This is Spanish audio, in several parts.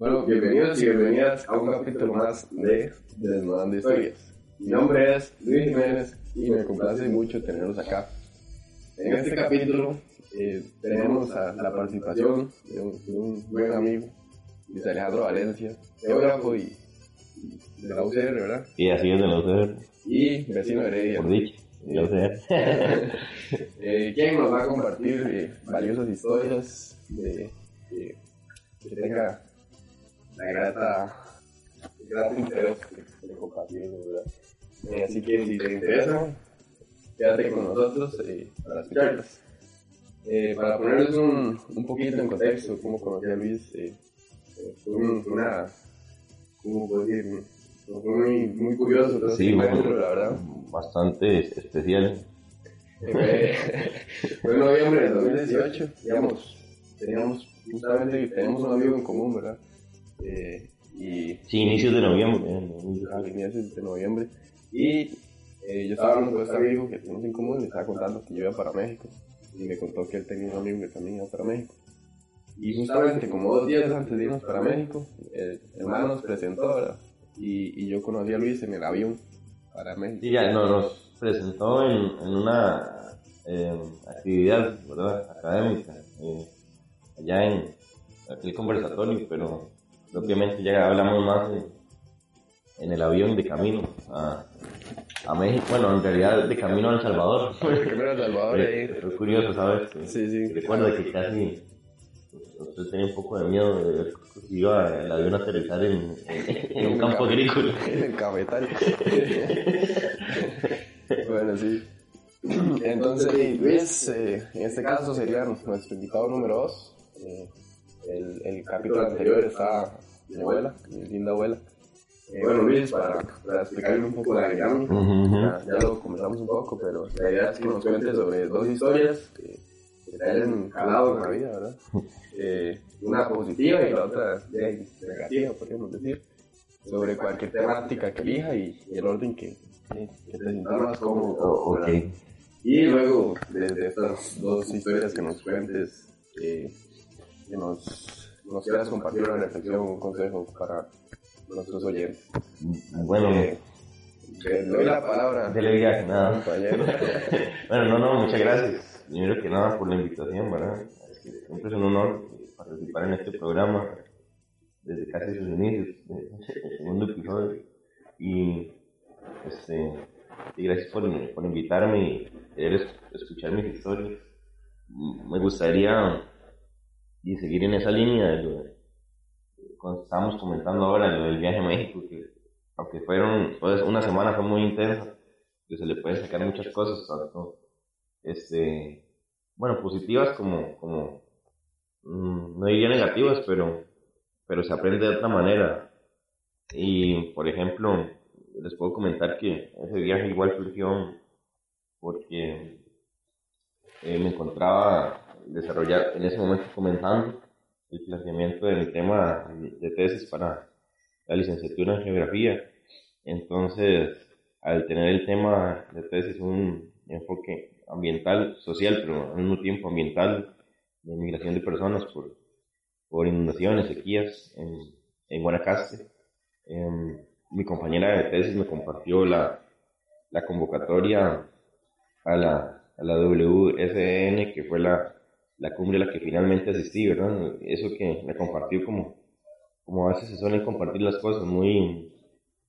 Bueno, bienvenidos y bienvenidas a un capítulo más de Desnudando Historias. Mi nombre es Luis Jiménez y me complace mucho tenerlos acá. En este capítulo eh, tenemos a la participación de un, de un buen amigo, Luis Alejandro Valencia, geógrafo y, y de la UCR, ¿verdad? Y así es de la UCR, Y vecino de Heredia. por dicho, de la UCR. eh, quien nos va a compartir eh, valiosas historias de, de- que tenga grata, el grato interés de, de compartirlo, ¿verdad? Eh, así que si te interesa, quédate con nosotros eh, para escucharlas. Eh, para ponerles un, un poquito en contexto, cómo conocí a Luis, eh, eh, fue un- una, ¿cómo puedo decir? Fue muy, muy curioso todo Sí, este bueno. encuentro, la verdad. Bastante especial. Fue, fue en noviembre del 2018, digamos, teníamos, justamente tenemos un amigo en común, ¿verdad? Eh, y Sí, inicios de noviembre. eh, a inicios de noviembre, y eh, yo estaba hablando con este amigo que tenemos en común, le estaba contando que yo iba para México, y me contó que él tenía un amigo que también iba para México. Y justamente como dos días antes de irnos para México, el hermano nos presentó. Y, y yo conocí a Luis en el avión para México. Sí, ya no, nos presentó en, en una eh, actividad ¿verdad? académica, eh, allá en aquel conversatorio, pero propiamente ya hablamos más en, en el avión de camino a, a México, bueno, en realidad de camino a El Salvador. Primero El Salvador, ahí. Fue curioso, ¿sabes? Sí, sí. Recuerda que casi usted tenía un poco de miedo de ver que iba el avión a aterrizar en, en un campo agrícola. El cafetal. bueno, sí. Entonces, Luis, eh, en este caso sería nuestro invitado número 2. El, el capítulo anterior estaba mi abuela, mi linda abuela. Eh, bueno, Luis, para, para explicarle un poco la dinámica, Ujú. ya, ya lo comenzamos un poco, pero la idea es que nos cuentes sobre dos historias que, que te hayan calado en la vida, ¿verdad? Eh, una positiva y la otra de- negativa, podríamos decir, sobre cualquier temática que elija y, y el orden que, que, te sientas más cómodo. O- ok. ¿verdad? Y luego, desde estas dos historias que nos cuentes, eh, que nos, nos quieras compartir una reflexión, un consejo para nuestros oyentes. Bueno, Eh, le doy la palabra. Dele viaje, nada. compañero. bueno, no, no, muchas gracias. Primero que nada por la invitación, ¿verdad? Es que siempre es un honor participar en este programa desde casi sus inicios, el segundo episodio. Y, este, y gracias por, por invitarme y querer es- escuchar mis historias. Mm, Me gustaría y seguir en esa línea de lo cuando estábamos comentando ahora lo del viaje a México, que aunque fueron, pues, una semana fue muy intensa, que se le pueden sacar muchas cosas, tanto, este, bueno, positivas como, como, mm, no diría negativas, pero, pero se aprende de otra manera. Y, por ejemplo, les puedo comentar que ese viaje igual surgió porque eh, me encontraba desarrollar en ese momento comenzando el planteamiento de mi tema de tesis para la licenciatura en geografía. Entonces, al tener el tema de tesis un enfoque ambiental, social, pero al mismo tiempo ambiental, de migración de personas por, por inundaciones, sequías en, en Guanacaste, em, mi compañera de tesis me compartió la, la convocatoria a la, a la WSN, que fue la, la cumbre a la que finalmente asistí, ¿verdad? Eso que me compartió como, como a veces se suelen compartir las cosas muy,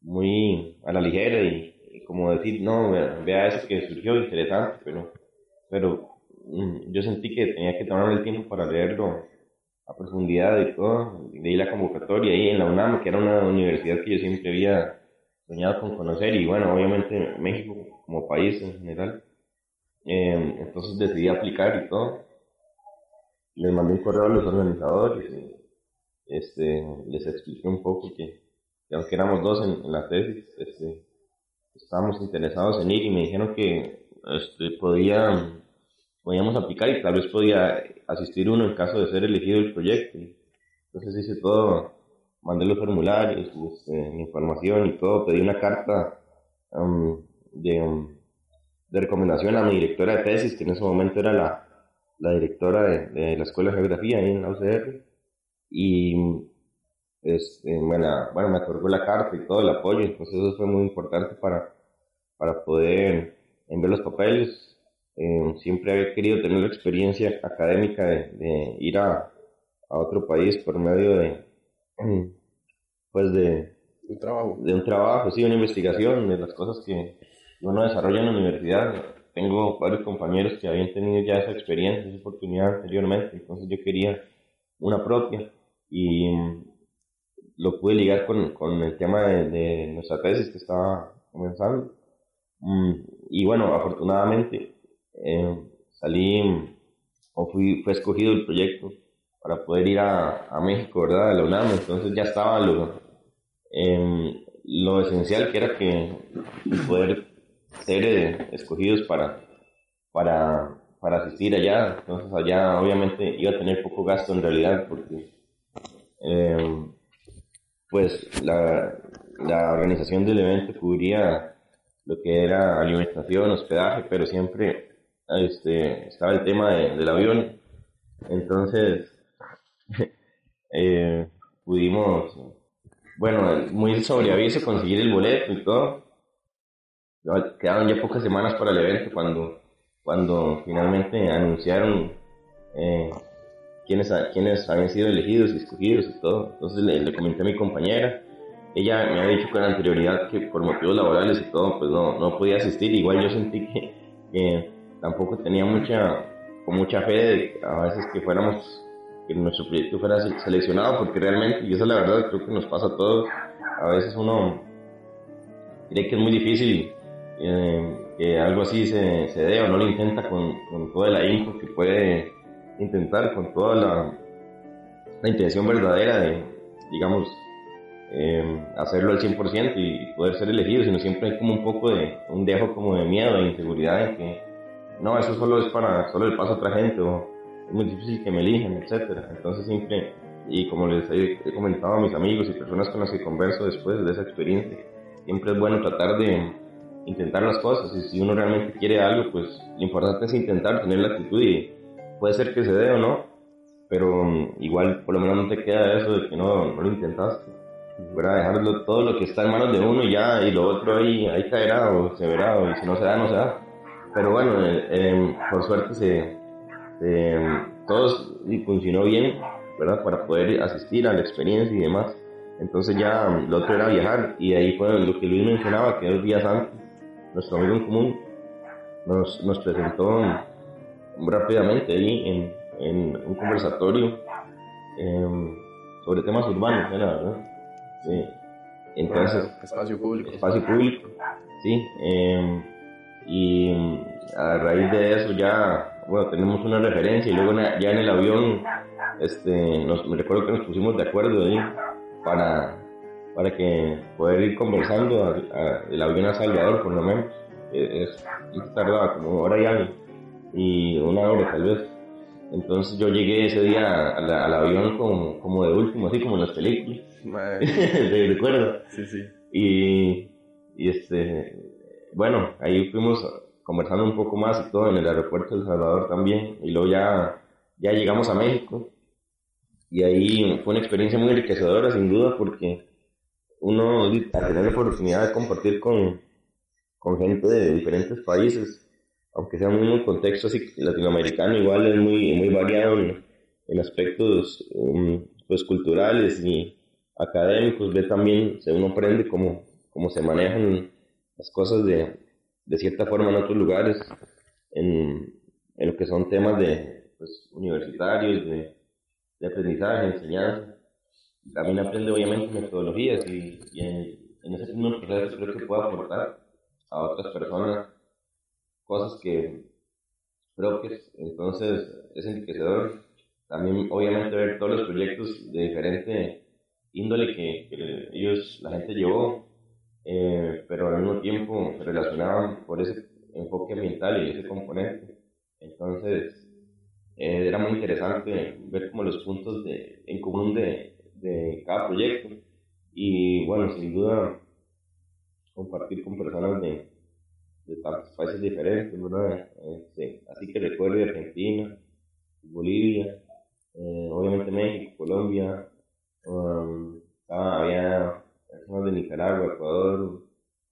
muy a la ligera y, como decir, no, vea, eso que surgió interesante, pero, pero mm, yo sentí que tenía que tomarme el tiempo para leerlo a profundidad y todo. Leí la convocatoria ahí en la UNAM, que era una universidad que yo siempre había soñado con conocer y bueno, obviamente México como país en general. Eh, entonces decidí aplicar y todo. Les mandé un correo a los organizadores y este, les expliqué un poco que, aunque éramos dos en, la tesis, este, estábamos interesados en ir y me dijeron que este, podía, podíamos aplicar y tal vez podía asistir uno en caso de ser elegido el proyecto. Entonces hice todo, mandé los formularios, este, información y todo, pedí una carta um, de, um, de recomendación a mi directora de tesis, que en ese momento era la, la directora de, de, la Escuela de Geografía ahí en la UCR, y este, bueno, bueno, me otorgó la carta y todo el apoyo, entonces eso fue muy importante para, para poder enviar los papeles. Eh, siempre había querido tener la experiencia académica de, de ir a, a, otro país por medio de, pues de, un trabajo. de un trabajo, sí, una investigación de las cosas que uno desarrolla en la universidad. Tengo varios compañeros que habían tenido ya esa experiencia, esa oportunidad anteriormente, entonces yo quería una propia y lo pude ligar con, con el tema de, de, nuestra tesis que estaba comenzando. Mm, y bueno, afortunadamente eh, salí o fui, fue escogido el proyecto para poder ir a, a México, ¿verdad? A la UNAM, entonces ya estaba lo, eh, lo esencial que era que poder ser escogidos para, para, para asistir allá, entonces allá obviamente iba a tener poco gasto en realidad porque eh, pues la, la organización del evento cubría lo que era alimentación, hospedaje, pero siempre este, estaba el tema del avión. Entonces, eh, pudimos, bueno, muy sobre aviso conseguir el boleto y todo. Quedaron ya pocas semanas para el evento cuando, cuando finalmente anunciaron eh, quiénes, quiénes habían sido elegidos y escogidos y todo. Entonces le, comenté a mi compañera. Ella me había dicho con anterioridad que por motivos laborales y todo, pues no, no podía asistir. Igual yo sentí que, tampoco tenía mucha, mucha fe de a veces que fuéramos, que nuestro proyecto fuera seleccionado, porque realmente, y eso es la verdad, creo que nos pasa a todos, a veces uno cree que es muy difícil eh, que algo así se, se dé o no lo intenta con, con toda la info que puede intentar con toda la, la intención verdadera de, digamos, eh, hacerlo al 100% y poder ser elegido, sino siempre hay como un poco de, un dejo como de miedo, de inseguridad en que, no, eso solo es para, solo le pasa a otra gente, o es muy difícil que me elijan, etcétera. Entonces siempre, y como les he, comentado a mis amigos y personas con las que converso después de esa experiencia, siempre es bueno tratar de intentar las cosas, y si uno realmente quiere algo, pues lo importante es intentar, tener la actitud y puede ser que se dé o no, pero mm, igual por lo menos no te queda eso de que no, no lo intentaste. ¿verdad? Dejarlo todo lo que está en manos de uno y ya, y lo otro ahí, ahí caerá o se verá, o si no se da, no se da. Pero bueno, eh, em, por suerte se, se todo funcionó bien, ¿verdad? Para poder asistir a la experiencia y demás. Entonces ya mm, lo otro era viajar y ahí fue lo que Luis mencionaba, que dos días antes, nuestro amigo en común nos, nos presentó rápidamente ahí en, en un conversatorio em, sobre temas urbanos, era, ¿verdad? Sí. Entonces, espacio público. Espacio público, sí. Em, y a raíz de eso ya, bueno, tenemos una referencia y luego ya en el avión, este, nos, me recuerdo que nos pusimos de acuerdo ahí para, para que poder ir conversando el avión a Salvador, por lo menos. Es, es tardaba como hora y algo y una hora tal vez. Entonces yo llegué ese día al, avión como, como, de último, así como en las películas. de recuerdo. Sí, sí. Y, y este, bueno, ahí fuimos conversando un poco más y todo en el aeropuerto de El Salvador también. Y luego ya, ya llegamos a México. Y ahí fue una experiencia muy enriquecedora, sin duda, porque uno, al tener la oportunidad de compartir con, con gente de diferentes países, aunque sea un mismo contexto así, latinoamericano, igual es muy, muy variado en, aspectos um, pues, culturales y académicos, ve también, se uno aprende cómo, cómo se manejan las cosas de, de cierta forma en otros lugares, en, en lo que son temas de pues, universitarios, de, de aprendizaje, enseñanza. También aprende obviamente metodologías y, en, en ese mismo proceso creo que puede aportar a otras personas cosas que propias, entonces es enriquecedor. También obviamente ver todos los proyectos de diferente índole que, ellos, la gente llevó, eh, pero al mismo tiempo se relacionaban por ese enfoque ambiental y ese componente. Entonces, eh, era muy interesante ver como los puntos de, en común de, de cada proyecto y bueno, sin duda compartir con personas de, de tantos países diferentes, ¿verdad? Este, así que recuerdo Argentina, Bolivia, eh, obviamente México, Colombia, um, había personas de Nicaragua, Ecuador,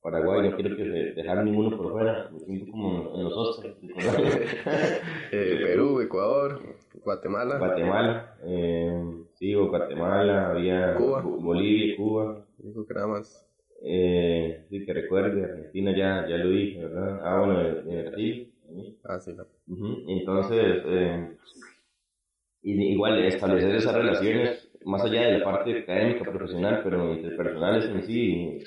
Paraguay, no quiero que dejar ninguno por fuera, me siento como en los eh, Perú, Ecuador, Guatemala. Guatemala, eh, sí, Guatemala, había Cuba. Bolivia, Cuba. Dijo que nada más. Eh, sí, que recuerde, Argentina ya, ya lo dije, ¿verdad? Ah, bueno, de, Brasil. Ah, sí. Entonces, eh, igual establecer esas relaciones, más allá de la parte académica, profesional, pero interpersonales en sí,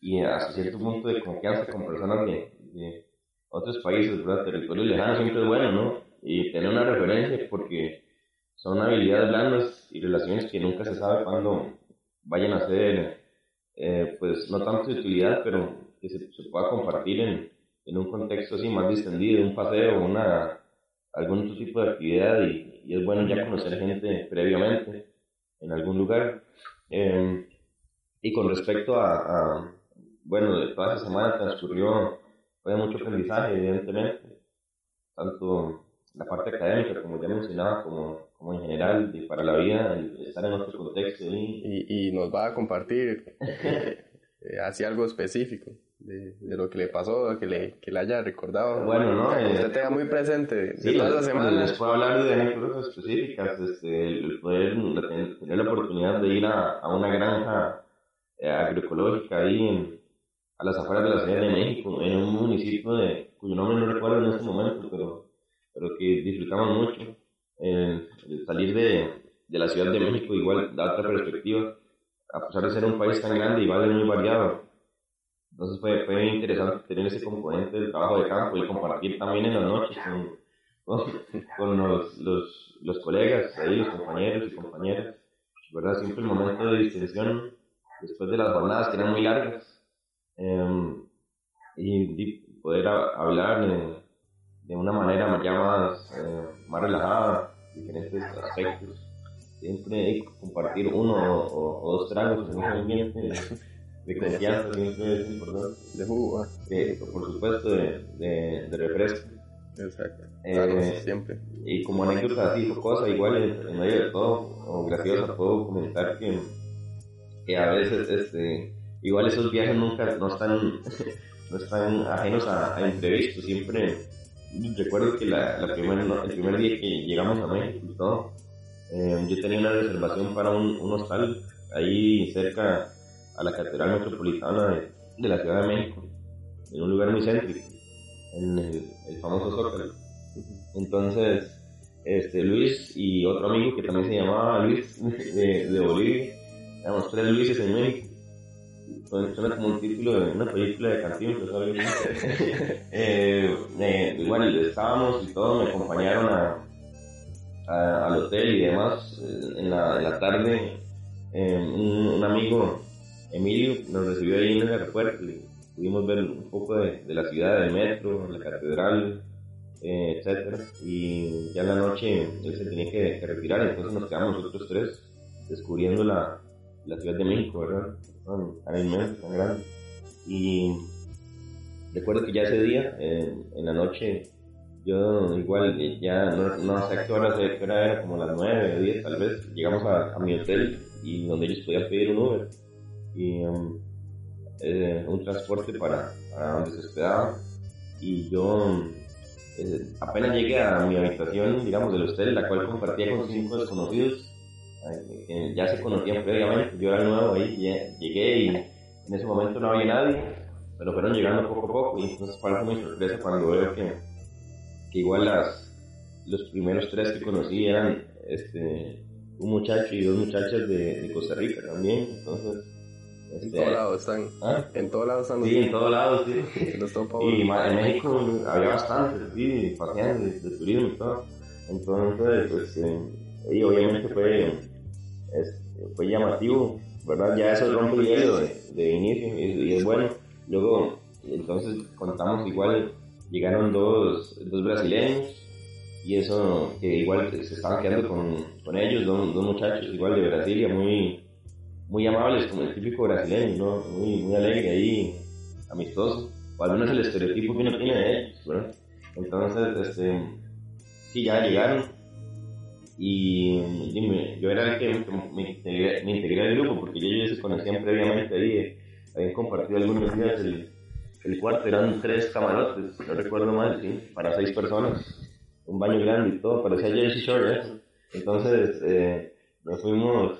y, hasta cierto punto de confianza con personas de, de otros países, ¿verdad? Territorios lejanos siempre es bueno, ¿no? Y tener una referencia porque son habilidades blandas y relaciones que nunca se sabe cuándo vayan a ser eh, pues no tanto de utilidad, pero que se, pueda compartir en, en, un contexto así más distendido, un paseo, una, algún otro tipo de actividad y, es bueno ya conocer gente previamente en algún lugar. Em, y con respecto a, bueno, de toda esa semana transcurrió, fue mucho aprendizaje, evidentemente, tanto la parte académica, como ya mencionaba, como, como en general, para la vida, estar en otro contexto. Y, y nos va a compartir eh, hacia algo específico. De, de, lo que le pasó, que le, que le haya recordado. Bueno, ¿no? Que usted tenga muy presente sí, toda esa semana. Les puedo hablar de anécdotas específicas, este, el poder tener la oportunidad de ir a, a una granja eh, agroecológica ahí en, a las afueras de la Ciudad de México, en un municipio de, cuyo nombre no recuerdo en este momento, pero pero que disfrutamos mucho. Eh, salir de, de, la Ciudad de México igual da otra perspectiva, a pesar de ser un país tan grande, igual es muy variado. Entonces fue, fue interesante tener ese componente del trabajo de campo y compartir también en las noches con, con, los, los, los, colegas, ahí, los compañeros y compañeras. ¿verdad? Siempre el momento de distensión después de las jornadas que eran muy largas eh, y, y, poder hablar. Eh, de una manera ya más, eh, más relajada, diferentes aspectos. Siempre hay que compartir uno o, dos tragos en un ambiente de confianza, siempre es importante. De jugo, ah. por supuesto, de, de, de refresco. Exacto. Eh, siempre. Y como anécdota así, cosa igual en, medio de todo, o graciosa, puedo comentar que, que a veces este, igual esos viajes nunca no están, no están ajenos a, a imprevistos, siempre recuerdo que la, la primer, el primer día que llegamos a México eh, yo tenía una reservación para un, hostal ahí cerca a la Catedral Metropolitana de, la Ciudad de México, en un lugar muy céntrico, en el, el famoso Zócalo. Entonces, este, Luis y otro amigo que también se llamaba Luis de, de Bolivia, éramos tres Luises en México suena como un título de una película de canción, eh, eh, igual estábamos y todo, me acompañaron a, al hotel y demás. Eh, en, la, en la tarde, eh, un, amigo, Emilio, nos recibió ahí en el aeropuerto y pudimos ver un poco de, de la ciudad, del metro, la catedral, eh, etcétera Y ya en la noche él se tenía que, que retirar, entonces nos quedamos nosotros tres descubriendo la, la Ciudad de México, ¿verdad? Tan inmenso, tan grande. Y recuerdo que ya ese día, en la noche, yo igual ya no, no, sé qué hora, era, como las 9 o 10 tal vez, llegamos a, mi hotel y donde ellos podían pedir un Uber. Y um, eh, un transporte para, para, donde se hospedaban y yo eh, apenas llegué a mi habitación, digamos, del hotel, la cual compartía con cinco desconocidos, ya se conocían previamente, yo era nuevo ahí, llegué y en ese momento no había nadie, pero fueron llegando poco a poco y entonces fue mi sorpresa cuando veo que, que igual las, los primeros tres que conocí eran este, un muchacho y dos muchachas de, de Costa Rica también, entonces En Este, todos lados están. ¿ah? En todos lados están Sí, en todos lados, sí. Y en México había bastante, sí, paseando de, de turismo y todo. Entonces, pues, eh, y obviamente fue, es- fue llamativo, ¿verdad? Ya eso rompe el hielo de, de inicio y, y es bueno. Luego, entonces contamos igual, llegaron dos, dos brasileños y eso, que igual se estaban quedando con, con ellos, dos, dos muchachos igual de Brasilia, muy, muy amables, como el típico brasileño, ¿no? Muy, muy alegre ahí, amistoso, o al menos el estereotipo que uno tiene de ellos, ¿verdad? Entonces, este, sí, ya llegaron y, yo era el que me, integré, me integré al grupo porque ellos se conocían previamente ahí, eh, habían compartido algunos días el, cuarto, eran tres camarotes, no recuerdo mal, para seis personas, un baño grande y todo, parecía Jersey Shore, eso. Entonces, eh, nos fuimos,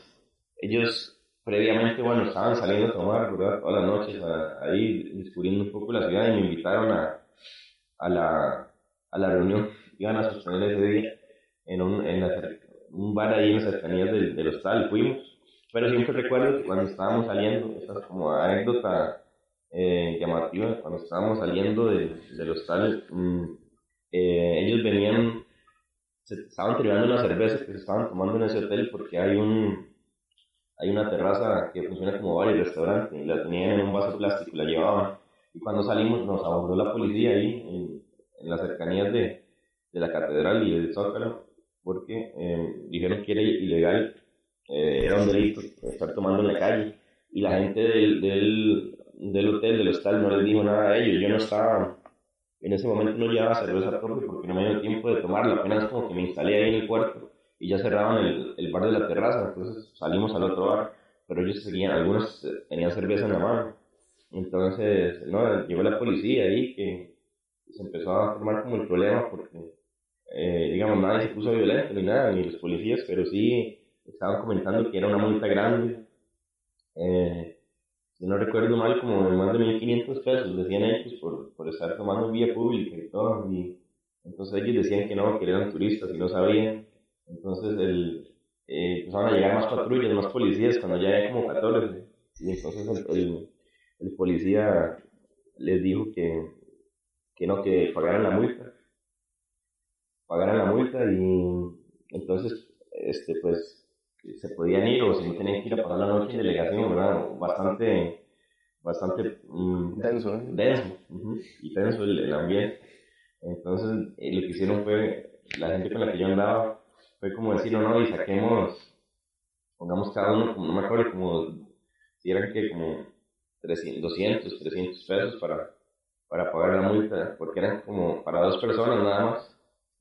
ellos previamente, bueno, estaban saliendo a tomar. Todas las noches, ahí descubriendo un poco la ciudad y me invitaron a, a, la, a la reunión. Iban a sostener ese día en un, en la un bar ahí en las cercanías del, del hostal, fuimos. Pero siempre recuerdo que cuando estábamos saliendo, esta es como anécdota eh, llamativa, cuando estábamos saliendo del, del hostal, mm, eh, ellos venían, se estaban tirando unas cervezas que se estaban tomando en ese hotel porque hay un, hay una terraza que funciona como bar y restaurante y la tenían en un vaso plástico y la llevaban. Y cuando salimos nos abordó la policía ahí en, en las cercanías de, de la catedral y del Zócalo porque eh, dijeron que era ilegal, eh, era un delito estar tomando en la calle y la gente del, del, hotel, del hostal no les dijo nada a ellos. Yo no estaba, en ese momento no llevaba cerveza propia porque no me dio tiempo de tomarla, apenas como que me instalé ahí en el cuarto y ya cerraban el, el bar de la terraza, entonces salimos al otro bar, pero ellos seguían, algunos tenían cerveza en la mano. Entonces, no, llegó la policía ahí que se empezó a formar como el problema porque, eh, digamos, nadie se puso violento ni nada, ni los policías, pero sí estaban comentando que era una multa grande. Eh, no recuerdo mal, como más de 1500 pesos decían ellos por, por estar tomando vía pública y todo. Y entonces ellos decían que no, que eran turistas y no sabían. Entonces el, eh, empezaron a llegar más patrullas, más policías cuando ya como 14. Y entonces el, el, el policía les dijo que, que no, que pagaran la multa. Pagaran la multa y entonces, este, pues, se podían ir o si no tenían que ir a pasar la noche en delegación, ¿verdad? Bastante, bastante mm, Denso, ¿eh? denso y tenso el, el ambiente. Entonces, eh, lo que hicieron fue, la gente con la que yo andaba, fue como decir, no, no, y saquemos, pongamos cada uno, como, no me acuerdo, como, si eran que como 300, 200, 300 pesos para, para pagar la multa, porque eran como para dos personas nada más.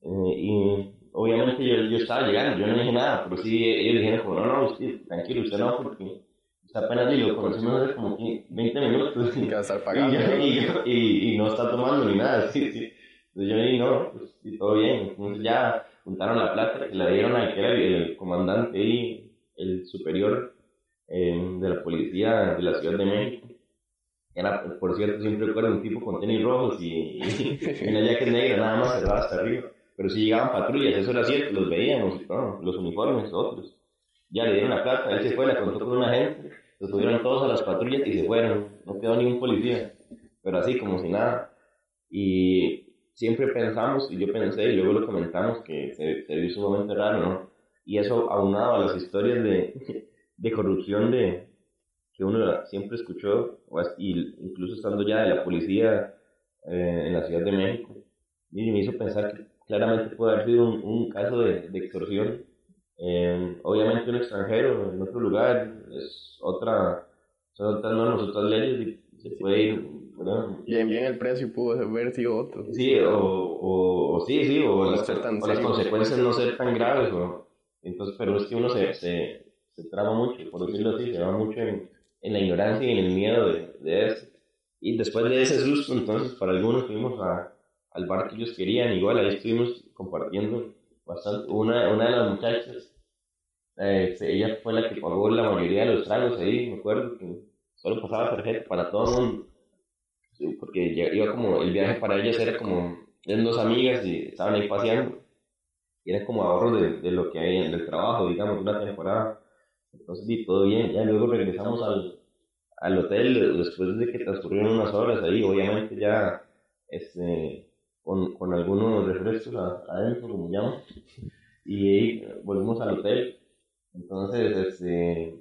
Eh, y obviamente yo, yo estaba llegando, yo no dije nada, pero sí ellos dijeron como, no, no, usted, tranquilo, usted no, porque está apenas y lo conocimos hace como 15, 20 minutos. Y que va a estar Y, pagando. yo- y, yo- y, y no está tomando ni nada, sí, sí. Entonces yo dije, no, pues sí, todo bien. Entonces ya juntaron la plata que la dieron al que era el, comandante y el superior eh, de la policía de la Ciudad de México. Era, por cierto, siempre recuerdo un tipo con tenis rojos y, y una jacket negra, nada más cerrada hasta arriba. Pero si llegaban patrullas, eso era cierto, los veíamos todo, los uniformes, otros. Ya le dieron la plata, él se fue, la contó con una gente, los subieron todos a las patrullas y se fueron, no quedó ningún policía, pero así como si nada. Y siempre pensamos, y yo pensé, y luego lo comentamos, que se, se vio sumamente raro, ¿no? Y eso aunado a las historias de, de corrupción de, que uno siempre escuchó, y incluso estando ya de la policía eh, en la Ciudad de México, y me hizo pensar que claramente puede haber sido un, un caso de, de extorsión. Eh, obviamente un extranjero en otro lugar es otra, son otras normas, otras leyes y se puede ir, ¿verdad? Bien, bien el precio pudo haber sido otro. Sí, o, o, o sí, sí, o, no las, o las consecuencias no ser tan graves, o, entonces, pero es que uno se, se, se trama mucho, por decirlo así, se va mucho en, en la ignorancia y en el miedo de, de eso. Y después de ese susto, entonces, para algunos fuimos a, al bar que ellos querían, igual ahí estuvimos compartiendo bastante. Una, una de las muchachas, eh, ella fue la que pagó la mayoría de los tragos ahí, me acuerdo que solo pasaba tarjeta para todo el mundo. Porque iba como, el viaje para ellas era como, eran dos amigas y estaban ahí paseando. Y era como ahorro de, de lo que hay del trabajo, digamos, una temporada. Entonces, sí, todo bien. Ya luego regresamos al, al hotel después de que transcurrieron unas horas ahí, obviamente ya este, con, con algunos refrescos adentro, como llaman, y ahí volvimos al hotel. Entonces, este,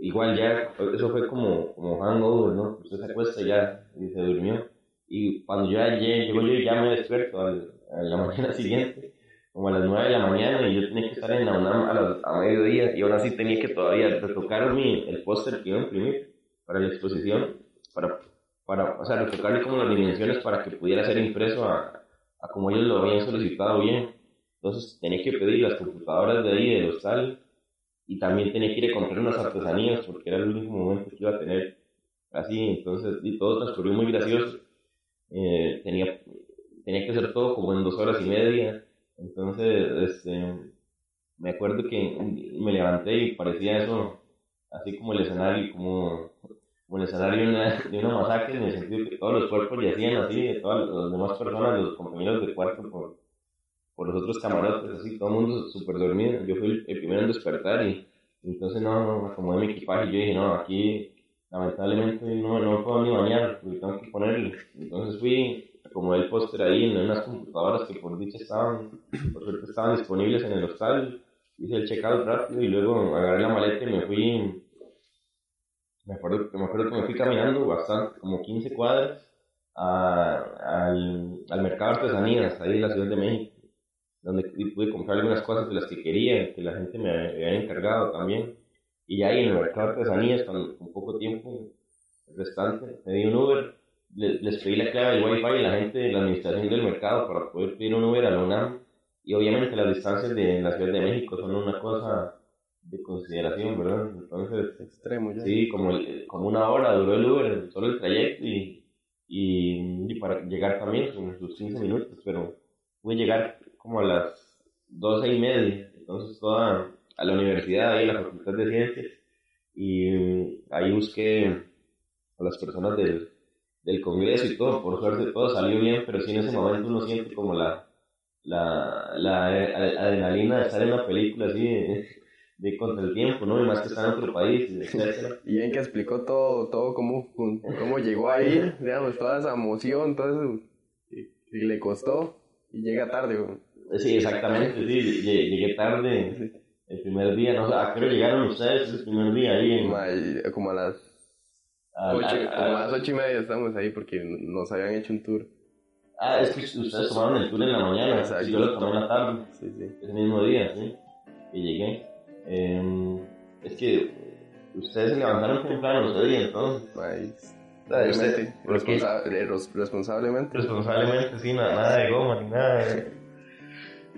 igual ya, eso fue como, como hangover, ¿no? Usted se acuesta ya y se durmió. Y cuando yo ya llego, yo ya me despierto a la mañana siguiente, como a las 9 de la mañana, y yo tenía que estar en la UNAM a, a mediodía, y ahora sí tenía que todavía retocar mi, el póster que iba a imprimir para la exposición, para, para, o sea, retocarle como las dimensiones para que pudiera ser impreso a, a como ellos lo habían solicitado bien. Entonces tenía que pedir las computadoras de ahí, del hostal, y también tenía que ir a comprar unas artesanías porque era el único momento que iba a tener así, entonces y todo transcurrió muy gracioso. Eh, tenía, tenía que hacer todo como en dos horas y media, entonces este, me acuerdo que me levanté y parecía eso así como el escenario, como, como el escenario de una, de una masacre en el sentido que todos los cuerpos yacían así, de todas las demás personas, los compañeros de cuarto por por los otros camarotes, así, todo el mundo súper dormido. Yo fui el, primero en despertar y entonces no, no, mi equipaje yo dije, no, aquí lamentablemente no, no puedo ni bañar, porque tengo que ponerle. Entonces fui, acomodé el póster ahí en unas computadoras que por dicha estaban, por suerte estaban disponibles en el hostal. Hice el checkout rápido y luego agarré la maleta y me fui, me acuerdo, me acuerdo que me fui caminando bastante, como 15 cuadras, al, al mercado de artesanías, ahí en la Ciudad de México donde pude comprar algunas cosas de las que quería, que la gente me había encargado también. Y ahí en el mercado de artesanías, con, con poco tiempo restante, pedí un Uber, les, pedí la clave del Wi-Fi y la gente de la administración del mercado para poder pedir un Uber a la UNAM. Y obviamente las distancias de la Ciudad de México son una cosa de consideración, ¿verdad? Entonces, extremo ya. Sí, como, como una hora duró el Uber, solo el trayecto y, y, y para llegar también son sus 15 minutos, pero pude llegar como a las doce y media, entonces toda a la universidad, ahí a la Facultad de Ciencias, y mm, ahí busqué a las personas del, del Congreso y todo, por suerte todo salió bien, pero sí en ese momento uno siente como la, la, la adrenalina de estar en una película así de, contra el tiempo, ¿no? Y más que estar en otro país, etc. Y bien que explicó todo, todo cómo, cómo llegó ahí, digamos, toda esa emoción, todo eso, y, le costó, y llega tarde, Sí, exactamente, sí, llegué tarde el primer día, no sé, ¿a qué llegaron ustedes el primer día ahí? En... Como a las ocho, a, las ocho y media estamos ahí porque nos habían hecho un tour. Ah, es que ustedes tomaron el tour en la mañana, y yo lo tomé en la tarde, sí, sí. ese mismo día, sí, y llegué. Eh, es que ustedes se levantaron temprano día, entonces. Responsablemente. Responsablemente, sí, nada, nada de goma ni nada.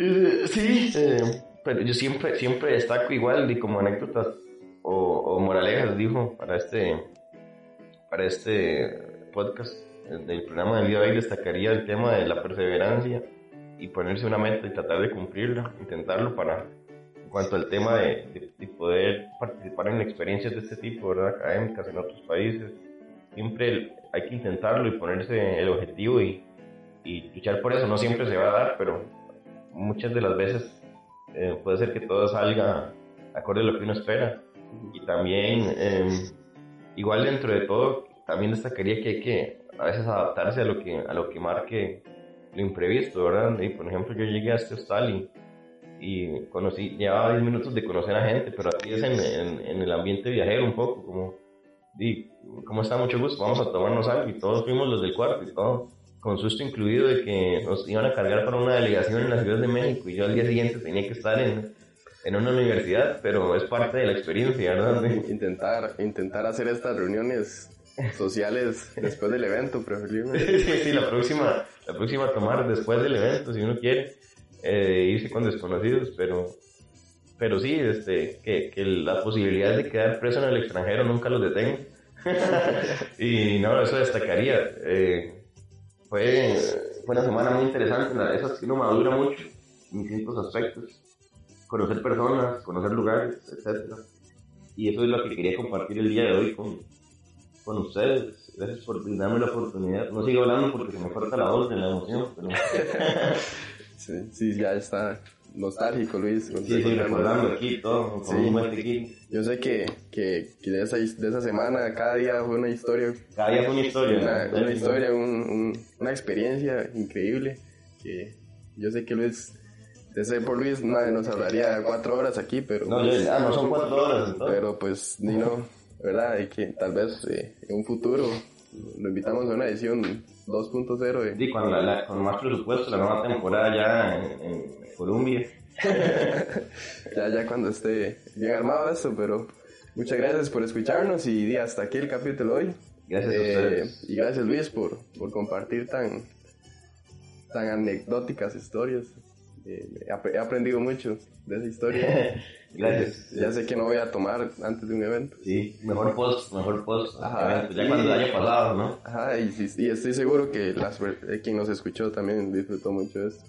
Eh, sí, eh, pero yo siempre, siempre destaco igual y como anécdotas o, o, moralejas, dijo, para este, para este podcast del programa de vida hoy destacaría el tema de la perseverancia y ponerse una meta y tratar de cumplirla, intentarlo para, cuanto al tema de, de, poder participar en experiencias de este tipo, ¿verdad? académicas en otros países, siempre hay que intentarlo y ponerse el objetivo y, y luchar por eso, no siempre se va a dar, pero muchas de las veces eh, puede ser que todo salga acorde a lo que uno espera. Y también, em, igual dentro de todo, también destacaría que hay que a veces adaptarse a lo que, a lo que marque lo imprevisto, ¿verdad? Y por ejemplo, yo llegué a este hostal y, y conocí, llevaba 10 minutos de conocer a gente, pero aquí es en, en, el ambiente viajero un poco, como, y, ¿cómo está? Mucho gusto, vamos a tomarnos algo y todos fuimos los del cuarto y todo con susto incluido de que nos iban a cargar para una delegación en la Ciudad de México y yo al día siguiente tenía que estar en, en una universidad, pero es parte de la experiencia, ¿verdad? Intentar, intentar hacer estas reuniones sociales después del evento, preferiblemente. sí, sí, la próxima, la próxima tomar después del evento, si uno quiere, eh, irse con desconocidos, pero, pero sí, este, que, que la posibilidad de quedar preso en el extranjero nunca los detenga. y no, eso destacaría. Eh, fue, fue una semana muy interesante, esa sí no madura mucho en distintos aspectos. Conocer personas, conocer lugares, etc. Y eso es lo que quería compartir el día de hoy con, con ustedes. Gracias por darme la oportunidad. No sigo hablando porque se me corta la voz de la emoción. sí, sí, ya está. nostálgico, Luis. Sí, sí, recordando aquí todo, como un buen tequila. Yo sé que, que, que de, esa, de esa semana cada día fue una historia. Cada día fue una historia. Una, ¿no? una historia, un, un- una experiencia increíble. Que yo sé que Luis, de ser por Luis, madre, nos hablaría cuatro horas aquí, pero. No, yo, ah, no son cuatro horas entonces. Pero pues, ni no, ¿verdad? Y que tal vez eh, en un futuro lo invitamos a una edición 2.0 de, Sí, con, la, la- con más presupuesto, la nueva temporada ya en, en Colombia. ya, ya cuando esté bien armado esto, pero muchas gracias por escucharnos y hasta aquí el capítulo hoy. Gracias a Eh, ustedes. y gracias Luis por, por compartir tan, tan anecdóticas historias. Eh, he ap- he aprendido mucho de esa historia. Gracias. ya sé que no voy a tomar antes de un evento. Sí, mejor post, mejor post. Ajá. ya cuando haya pasado, ¿no? Ajá, y, y estoy seguro que las, eh, quien nos escuchó también disfrutó mucho de esto.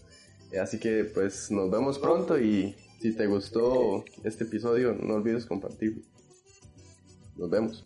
Eh, así que pues nos vemos pronto y si te gustó este episodio no olvides compartirlo. Nos vemos.